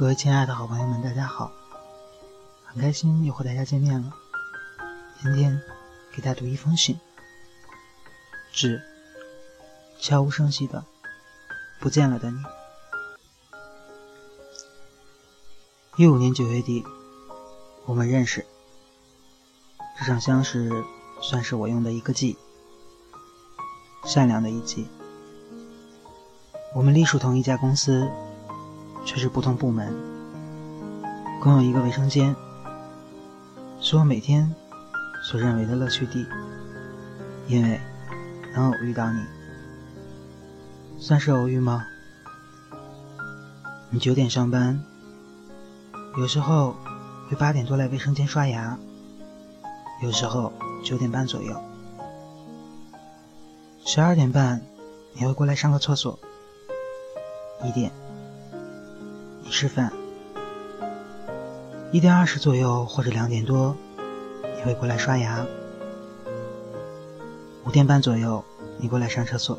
各位亲爱的好朋友们，大家好！很开心又和大家见面了。今天给大家读一封信，致悄无声息的不见了的你。一五年九月底，我们认识。这场相识算是我用的一个计，善良的一计。我们隶属同一家公司。却是不同部门，共有一个卫生间，是我每天所认为的乐趣地。因为能偶遇到你，算是偶遇吗？你九点上班，有时候会八点多来卫生间刷牙，有时候九点半左右，十二点半你会过来上个厕所，一点。吃饭，一点二十左右或者两点多，你会过来刷牙。五点半左右，你过来上厕所。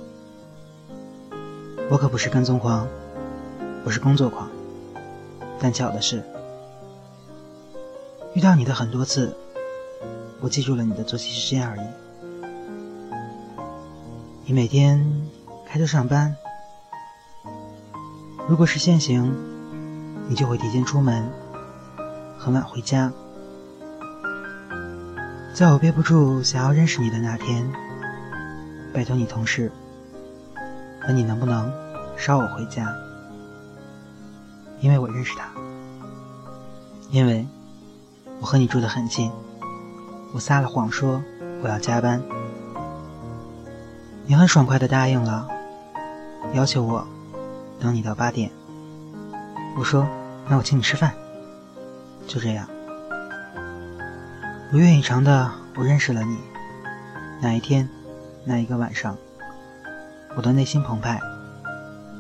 我可不是跟踪狂，我是工作狂。但巧的是，遇到你的很多次，我记住了你的作息时间而已。你每天开车上班，如果是限行。你就会提前出门，很晚回家。在我憋不住想要认识你的那天，拜托你同事，问你能不能捎我回家，因为我认识他，因为我和你住得很近。我撒了谎说我要加班，你很爽快的答应了，要求我等你到八点。我说。那我请你吃饭，就这样，如愿以偿的，我认识了你。那一天，那一个晚上，我的内心澎湃。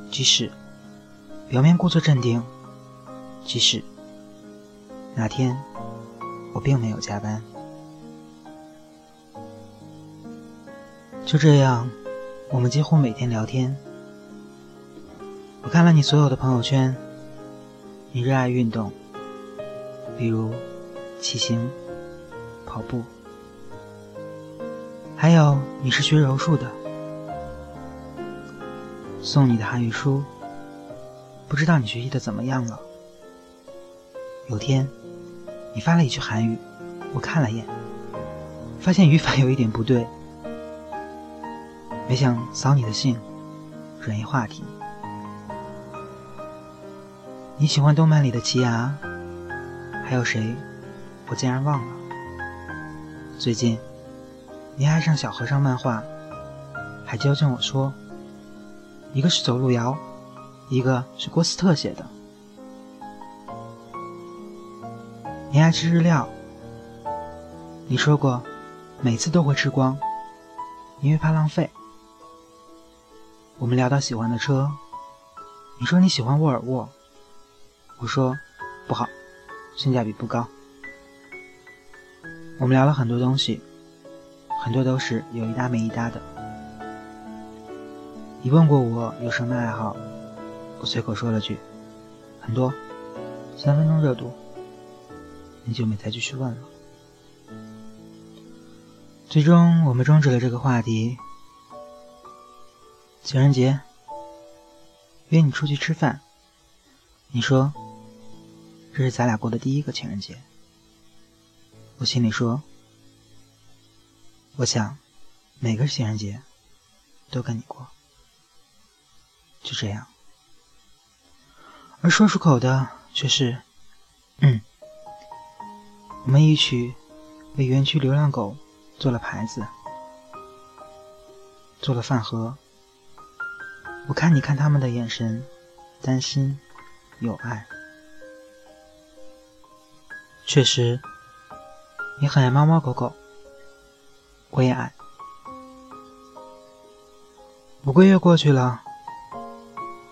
即使表面故作镇定，即使那天我并没有加班，就这样，我们几乎每天聊天。我看了你所有的朋友圈。你热爱运动，比如骑行、跑步，还有你是学柔术的。送你的韩语书，不知道你学习的怎么样了。有天，你发了一句韩语，我看了眼，发现语法有一点不对，没想扫你的兴，转移话题。你喜欢动漫里的奇牙，还有谁？我竟然忘了。最近，你爱上小和尚漫画，还纠正我说，一个是走路遥，一个是郭斯特写的。你爱吃日料，你说过，每次都会吃光，因为怕浪费。我们聊到喜欢的车，你说你喜欢沃尔沃。我说不好，性价比不高。我们聊了很多东西，很多都是有一搭没一搭的。你问过我有什么爱好，我随口说了句很多，三分钟热度，你就没再继续问了。最终我们终止了这个话题。情人节约你出去吃饭，你说。这是咱俩过的第一个情人节，我心里说：“我想每个情人节都跟你过。”就这样，而说出口的却是：“嗯。”我们一起为园区流浪狗做了牌子，做了饭盒。我看你看他们的眼神，担心，有爱。确实，你很爱猫猫狗狗，我也爱。五个月过去了，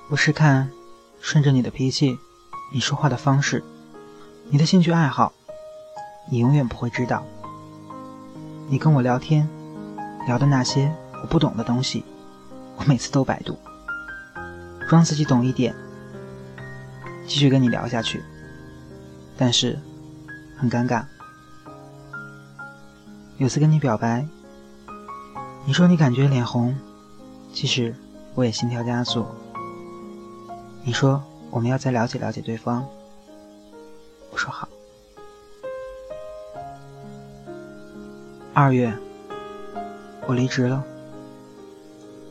我是看，顺着你的脾气，你说话的方式，你的兴趣爱好，你永远不会知道。你跟我聊天，聊的那些我不懂的东西，我每次都百度，装自己懂一点，继续跟你聊下去，但是很尴尬。有次跟你表白，你说你感觉脸红，其实我也心跳加速。你说我们要再了解了解对方，我说好。二月，我离职了，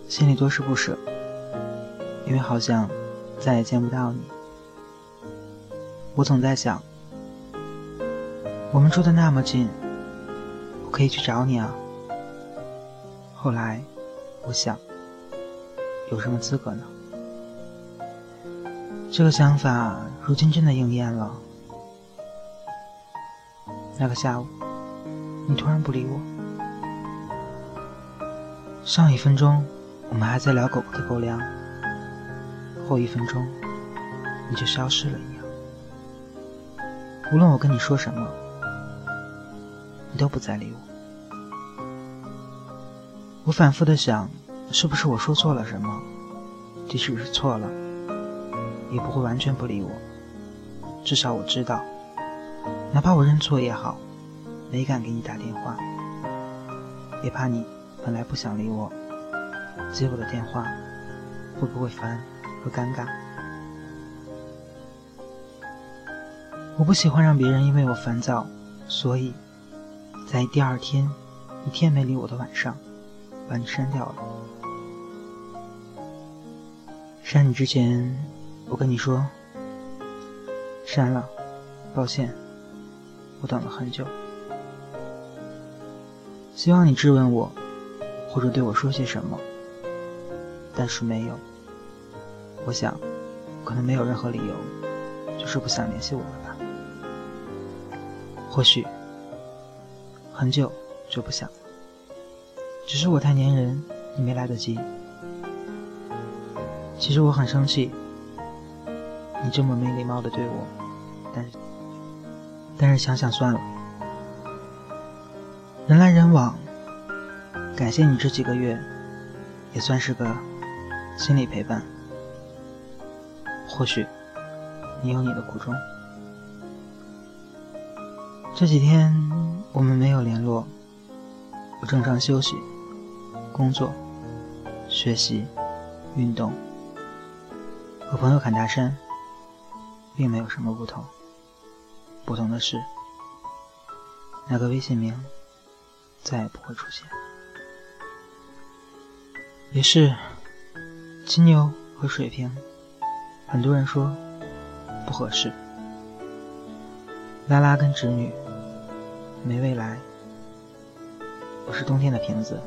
心里多是不舍，因为好像再也见不到你。我总在想，我们住的那么近，我可以去找你啊。后来，我想，有什么资格呢？这个想法如今真的应验了。那个下午，你突然不理我。上一分钟，我们还在聊狗狗的狗粮，后一分钟，你就消失了一样。无论我跟你说什么，你都不再理我。我反复的想，是不是我说错了什么？即使是错了，也不会完全不理我。至少我知道，哪怕我认错也好，没敢给你打电话，也怕你本来不想理我，接我的电话会不会烦和尴尬。我不喜欢让别人因为我烦躁，所以，在第二天一天没理我的晚上，把你删掉了。删你之前，我跟你说，删了，抱歉，我等了很久。希望你质问我，或者对我说些什么，但是没有。我想，可能没有任何理由，就是不想联系我了吧。或许很久就不想，只是我太粘人，你没来得及。其实我很生气，你这么没礼貌的对我，但是但是想想算了，人来人往，感谢你这几个月，也算是个心理陪伴。或许你有你的苦衷。这几天我们没有联络，我正常休息、工作、学习、运动，和朋友侃大山，并没有什么不同。不同的是，那个微信名再也不会出现。也是，金牛和水瓶，很多人说不合适。拉拉跟侄女。没未来，我是冬天的瓶子，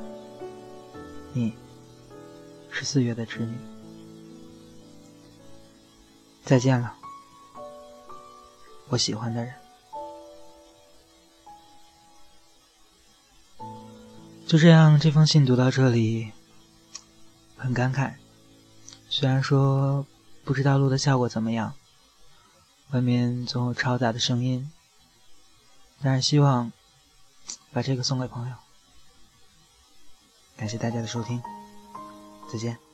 你是四月的织女。再见了，我喜欢的人。就这样，这封信读到这里，很感慨。虽然说不知道录的效果怎么样，外面总有嘈杂的声音。但是希望把这个送给朋友，感谢大家的收听，再见。